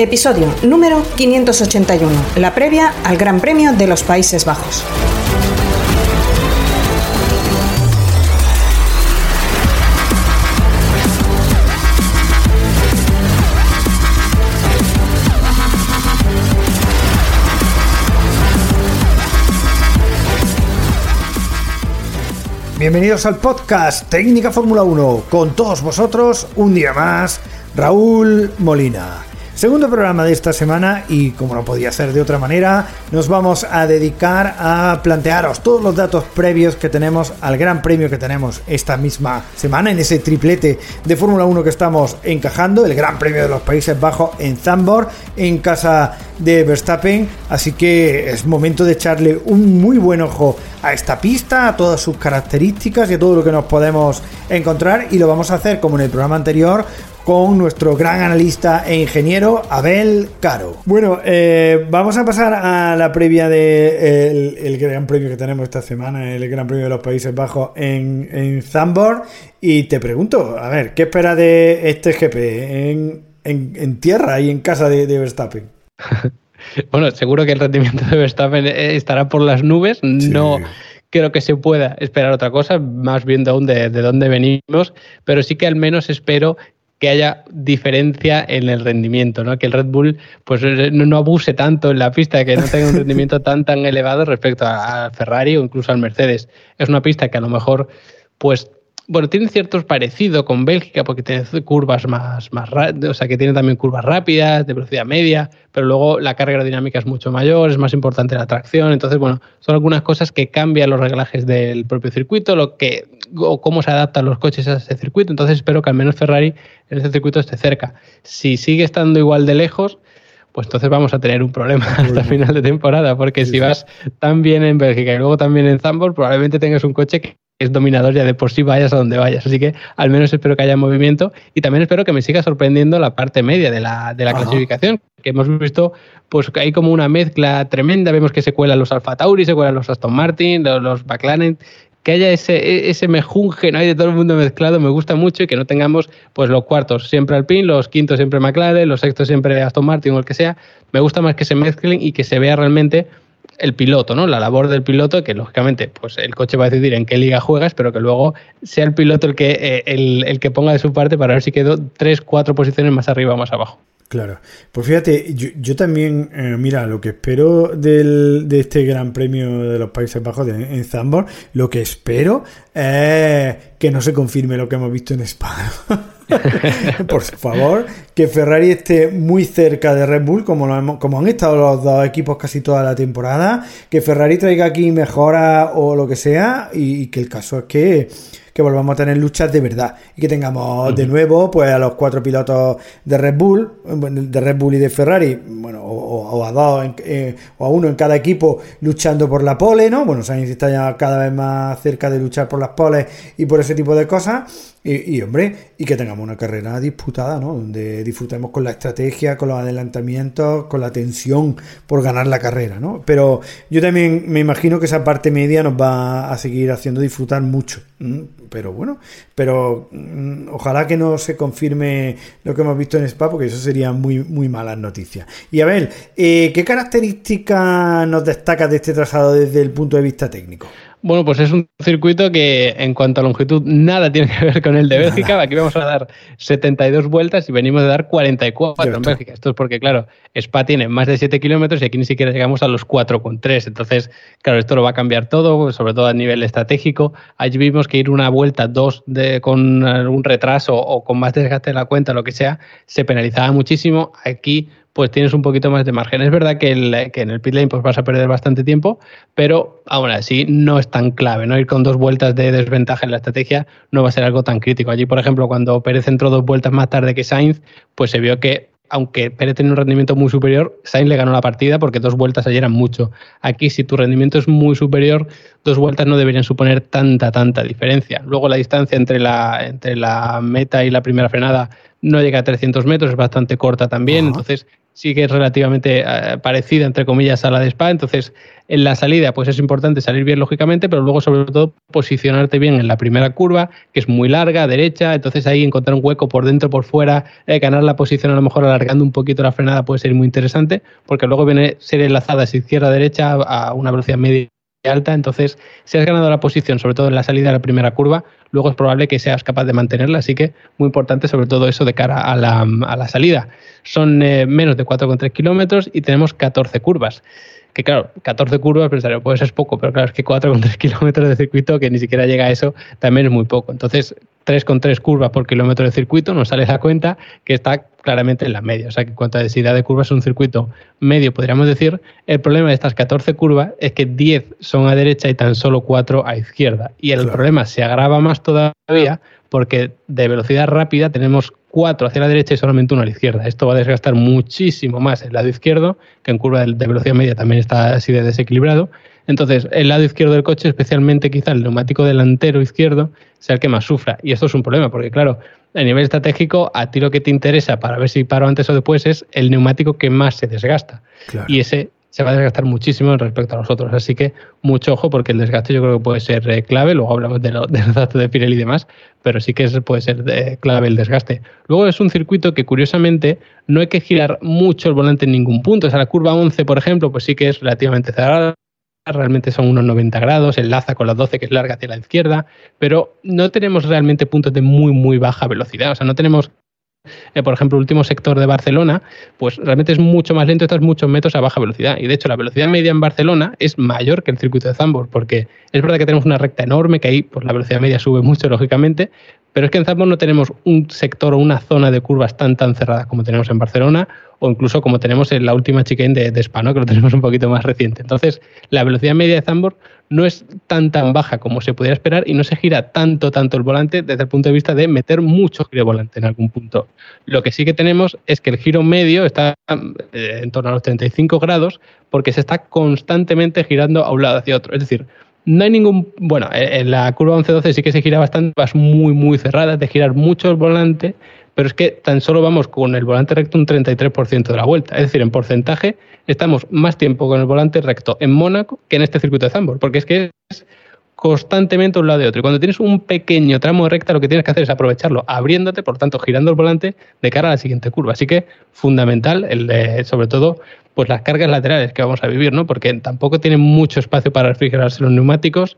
Episodio número 581, la previa al Gran Premio de los Países Bajos. Bienvenidos al podcast Técnica Fórmula 1. Con todos vosotros, un día más, Raúl Molina. Segundo programa de esta semana y como no podía ser de otra manera, nos vamos a dedicar a plantearos todos los datos previos que tenemos al Gran Premio que tenemos esta misma semana en ese triplete de Fórmula 1 que estamos encajando, el Gran Premio de los Países Bajos en Zandvoort, en casa de Verstappen, así que es momento de echarle un muy buen ojo a esta pista, a todas sus características y a todo lo que nos podemos encontrar. Y lo vamos a hacer como en el programa anterior con nuestro gran analista e ingeniero Abel Caro. Bueno, eh, vamos a pasar a la previa del de el gran premio que tenemos esta semana, el Gran Premio de los Países Bajos en, en Zandvoort. Y te pregunto, a ver, ¿qué espera de este GP en, en, en tierra y en casa de, de Verstappen? bueno, seguro que el rendimiento de Verstappen estará por las nubes. Sí. No creo que se pueda esperar otra cosa, más viendo aún de, de dónde venimos, pero sí que al menos espero que haya diferencia en el rendimiento, ¿no? Que el Red Bull pues no, no abuse tanto en la pista, que no tenga un rendimiento tan tan elevado respecto a, Ferrari o incluso al Mercedes. Es una pista que a lo mejor pues bueno, tiene ciertos parecidos con Bélgica porque tiene curvas más, más o sea, que tiene también curvas rápidas, de velocidad media, pero luego la carga aerodinámica es mucho mayor, es más importante la tracción. Entonces, bueno, son algunas cosas que cambian los reglajes del propio circuito, lo que, o cómo se adaptan los coches a ese circuito. Entonces, espero que al menos Ferrari en ese circuito esté cerca. Si sigue estando igual de lejos, pues entonces vamos a tener un problema hasta final de temporada, porque sí, si vas tan bien en Bélgica y luego también en Zandvoort, probablemente tengas un coche que es dominador ya de por sí vayas a donde vayas. Así que al menos espero que haya movimiento y también espero que me siga sorprendiendo la parte media de la, de la clasificación, que hemos visto pues que hay como una mezcla tremenda, vemos que se cuelan los Alfa Tauri, se cuelan los Aston Martin, los, los McLaren, que haya ese, ese mejunje ¿no? hay de todo el mundo mezclado, me gusta mucho y que no tengamos pues los cuartos siempre Alpine, los quintos siempre McLaren, los sextos siempre Aston Martin o el que sea. Me gusta más que se mezclen y que se vea realmente el piloto, ¿no? La labor del piloto, que lógicamente, pues el coche va a decidir en qué liga juegas, pero que luego sea el piloto el que, eh, el, el que ponga de su parte para ver si quedó tres, cuatro posiciones más arriba o más abajo. Claro, pues fíjate, yo, yo también, eh, mira, lo que espero del, de este Gran Premio de los Países Bajos en Zandvoort, lo que espero es que no se confirme lo que hemos visto en Spa. Por favor, que Ferrari esté muy cerca de Red Bull, como, lo hemos, como han estado los dos equipos casi toda la temporada, que Ferrari traiga aquí mejoras o lo que sea, y que el caso es que que volvamos a tener luchas de verdad y que tengamos uh -huh. de nuevo pues a los cuatro pilotos de Red Bull, de Red Bull y de Ferrari, bueno, o, o a dos en, eh, o a uno en cada equipo luchando por la pole, ¿no? Bueno, Sainz está ya cada vez más cerca de luchar por las poles y por ese tipo de cosas. Y, y, hombre, y que tengamos una carrera disputada, ¿no? Donde disfrutemos con la estrategia, con los adelantamientos, con la tensión por ganar la carrera, ¿no? Pero yo también me imagino que esa parte media nos va a seguir haciendo disfrutar mucho. Pero bueno, pero ojalá que no se confirme lo que hemos visto en Spa, porque eso sería muy, muy malas noticias. Y a ver, eh, ¿qué características nos destacas de este trazado desde el punto de vista técnico? Bueno, pues es un circuito que en cuanto a longitud nada tiene que ver con el de Bélgica. Aquí vamos a dar 72 vueltas y venimos a dar 44 en Bélgica. Esto es porque, claro, Spa tiene más de 7 kilómetros y aquí ni siquiera llegamos a los 4,3. Entonces, claro, esto lo va a cambiar todo, sobre todo a nivel estratégico. Allí vimos que ir una vuelta, dos de, con algún retraso o con más desgaste de la cuenta, lo que sea, se penalizaba muchísimo. Aquí pues tienes un poquito más de margen. Es verdad que, en el pit lane pues vas a perder bastante tiempo, pero aún así no es tan clave, ¿no? Ir con dos vueltas de desventaja en la estrategia no va a ser algo tan crítico. Allí, por ejemplo, cuando Pérez entró dos vueltas más tarde que Sainz, pues se vio que aunque Pérez tenía un rendimiento muy superior, Sainz le ganó la partida porque dos vueltas ayer eran mucho. Aquí, si tu rendimiento es muy superior, dos vueltas no deberían suponer tanta, tanta diferencia. Luego la distancia entre la, entre la meta y la primera frenada no llega a 300 metros, es bastante corta también, entonces sí que es relativamente eh, parecida, entre comillas, a la de Spa. Entonces, en la salida, pues es importante salir bien, lógicamente, pero luego, sobre todo, posicionarte bien en la primera curva, que es muy larga, derecha. Entonces, ahí encontrar un hueco por dentro, por fuera, eh, ganar la posición, a lo mejor alargando un poquito la frenada, puede ser muy interesante, porque luego viene ser enlazadas izquierda-derecha a una velocidad media alta, entonces si has ganado la posición, sobre todo en la salida de la primera curva, luego es probable que seas capaz de mantenerla, así que muy importante sobre todo eso de cara a la, a la salida. Son eh, menos de 4,3 kilómetros y tenemos 14 curvas que claro, 14 curvas, pensaría, pues es poco, pero claro, es que 4,3 kilómetros de circuito, que ni siquiera llega a eso, también es muy poco. Entonces, 3,3 curvas por kilómetro de circuito, nos sale la cuenta que está claramente en la media. O sea que en cuanto a densidad de curvas es un circuito medio, podríamos decir. El problema de estas 14 curvas es que 10 son a derecha y tan solo 4 a izquierda. Y el problema se agrava más todavía porque de velocidad rápida tenemos cuatro hacia la derecha y solamente uno a la izquierda. Esto va a desgastar muchísimo más el lado izquierdo, que en curva de velocidad media también está así de desequilibrado. Entonces, el lado izquierdo del coche, especialmente quizá el neumático delantero izquierdo, sea el que más sufra. Y esto es un problema, porque claro, a nivel estratégico, a ti lo que te interesa para ver si paro antes o después es el neumático que más se desgasta. Y ese se va a desgastar muchísimo respecto a los otros. Así que mucho ojo porque el desgaste yo creo que puede ser eh, clave. Luego hablamos de, los datos de Pirelli y demás, pero sí que puede ser eh, clave el desgaste. Luego es un circuito que curiosamente no hay que girar mucho el volante en ningún punto. O sea, la curva 11, por ejemplo, pues sí que es relativamente cerrada. Realmente son unos 90 grados, enlaza con la 12 que es larga hacia la izquierda, pero no tenemos realmente puntos de muy, muy baja velocidad. O sea, no tenemos eh, por ejemplo, el último sector de Barcelona, pues realmente es mucho más lento, estás muchos metros a baja velocidad. Y de hecho, la velocidad media en Barcelona es mayor que el circuito de Zambor, porque es verdad que tenemos una recta enorme, que ahí pues, la velocidad media sube mucho, lógicamente, pero es que en Zambor no tenemos un sector o una zona de curvas tan tan cerradas como tenemos en Barcelona o incluso como tenemos en la última chicane de, de Spa, que lo tenemos un poquito más reciente. Entonces, la velocidad media de Zambor no es tan tan baja como se pudiera esperar y no se gira tanto tanto el volante desde el punto de vista de meter mucho giro volante en algún punto. Lo que sí que tenemos es que el giro medio está eh, en torno a los 35 grados porque se está constantemente girando a un lado hacia otro. Es decir, no hay ningún. Bueno, en la curva 11-12 sí que se gira bastante, vas muy, muy cerrada, de girar mucho el volante, pero es que tan solo vamos con el volante recto un 33% de la vuelta. Es decir, en porcentaje estamos más tiempo con el volante recto en Mónaco que en este circuito de Zambor, porque es que es constantemente un lado de otro. Y cuando tienes un pequeño tramo de recta, lo que tienes que hacer es aprovecharlo, abriéndote, por tanto, girando el volante de cara a la siguiente curva. Así que fundamental, de, sobre todo, pues las cargas laterales que vamos a vivir, ¿no? Porque tampoco tienen mucho espacio para refrigerarse los neumáticos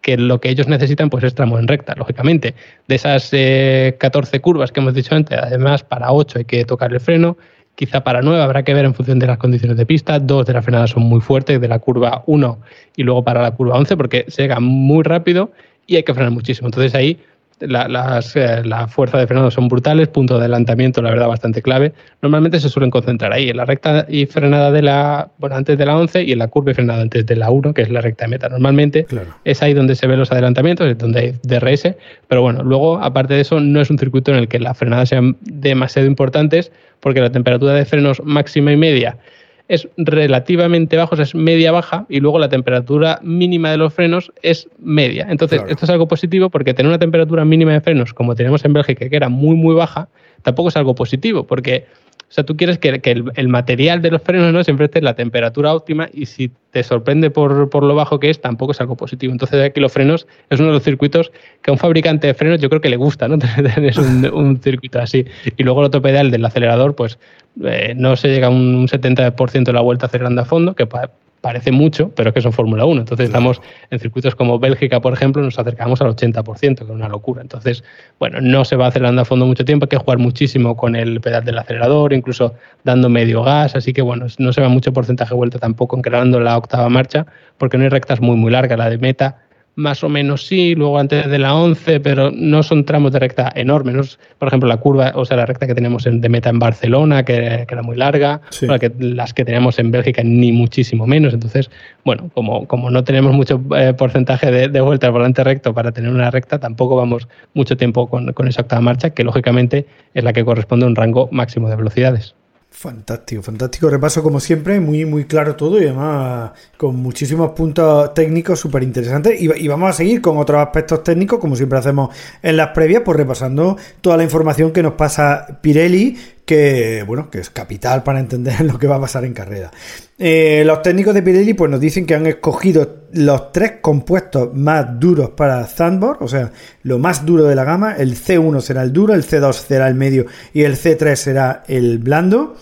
que lo que ellos necesitan pues es tramo en recta, lógicamente. De esas 14 eh, curvas que hemos dicho antes, además para 8 hay que tocar el freno, quizá para 9 habrá que ver en función de las condiciones de pista, dos de las frenadas son muy fuertes, de la curva 1 y luego para la curva 11 porque se llega muy rápido y hay que frenar muchísimo. Entonces ahí la, las, eh, la fuerza de frenado son brutales, punto de adelantamiento, la verdad, bastante clave. Normalmente se suelen concentrar ahí, en la recta y frenada de la, bueno, antes de la 11 y en la curva y frenada antes de la 1, que es la recta de meta. Normalmente es ahí donde se ven los adelantamientos, es donde hay DRS, pero bueno, luego, aparte de eso, no es un circuito en el que las frenadas sean demasiado importantes, porque la temperatura de frenos máxima y media es relativamente bajo, es media baja, y luego la temperatura mínima de los frenos es media. Entonces, esto es algo positivo porque tener una temperatura mínima de frenos, como tenemos en Bélgica, que era muy, muy baja, tampoco es algo positivo, porque o sea, tú quieres que, el, material de los frenos ¿no? siempre esté en la temperatura óptima y si te sorprende por, lo bajo que es, tampoco es algo positivo. Entonces, aquí los frenos es uno de los circuitos que a un fabricante de frenos yo creo que le gusta, ¿no? Tener un, circuito así. Y luego el otro pedal del acelerador, pues eh, no se llega a un 70% de la vuelta acelerando a fondo, que parece mucho, pero que son Fórmula 1. Entonces estamos en circuitos como Bélgica, por ejemplo, nos acercamos al 80%, que es una locura. Entonces, bueno, no se va acelerando a fondo mucho tiempo, hay que jugar muchísimo con el pedal del acelerador, incluso dando medio gas, así que bueno, no se va mucho porcentaje de vuelta tampoco en la octava marcha, porque no hay rectas muy muy largas, la de meta más o menos sí, luego antes de la 11, pero no son tramos de recta enormes. Por ejemplo, la curva, o sea, la recta que tenemos de meta en Barcelona, que, era muy larga, que, las que tenemos en Bélgica ni muchísimo menos. Entonces, bueno, como, como no tenemos mucho eh, porcentaje de, de vuelta al volante recto para tener una recta, tampoco vamos mucho tiempo con, con esa octava marcha, que lógicamente es la que corresponde a un rango máximo de velocidades. Fantástico, fantástico repaso como siempre, muy muy claro todo y además con muchísimos puntos técnicos súper interesantes y, vamos a seguir con otros aspectos técnicos como siempre hacemos en las previas, pues repasando toda la información que nos pasa Pirelli que bueno, que es capital para entender lo que va a pasar en carrera. Eh, los técnicos de Pirelli pues nos dicen que han escogido los tres compuestos más duros para Zandvoort, o sea, lo más duro de la gama, el C1 será el duro, el C2 será el medio y el C3 será el blando.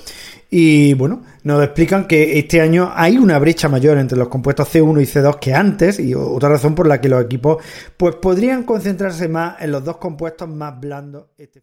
Y bueno, nos explican que este año hay una brecha mayor entre los compuestos C1 y C2 que antes, y otra razón por la que los equipos pues podrían concentrarse más en los dos compuestos más blandos. Este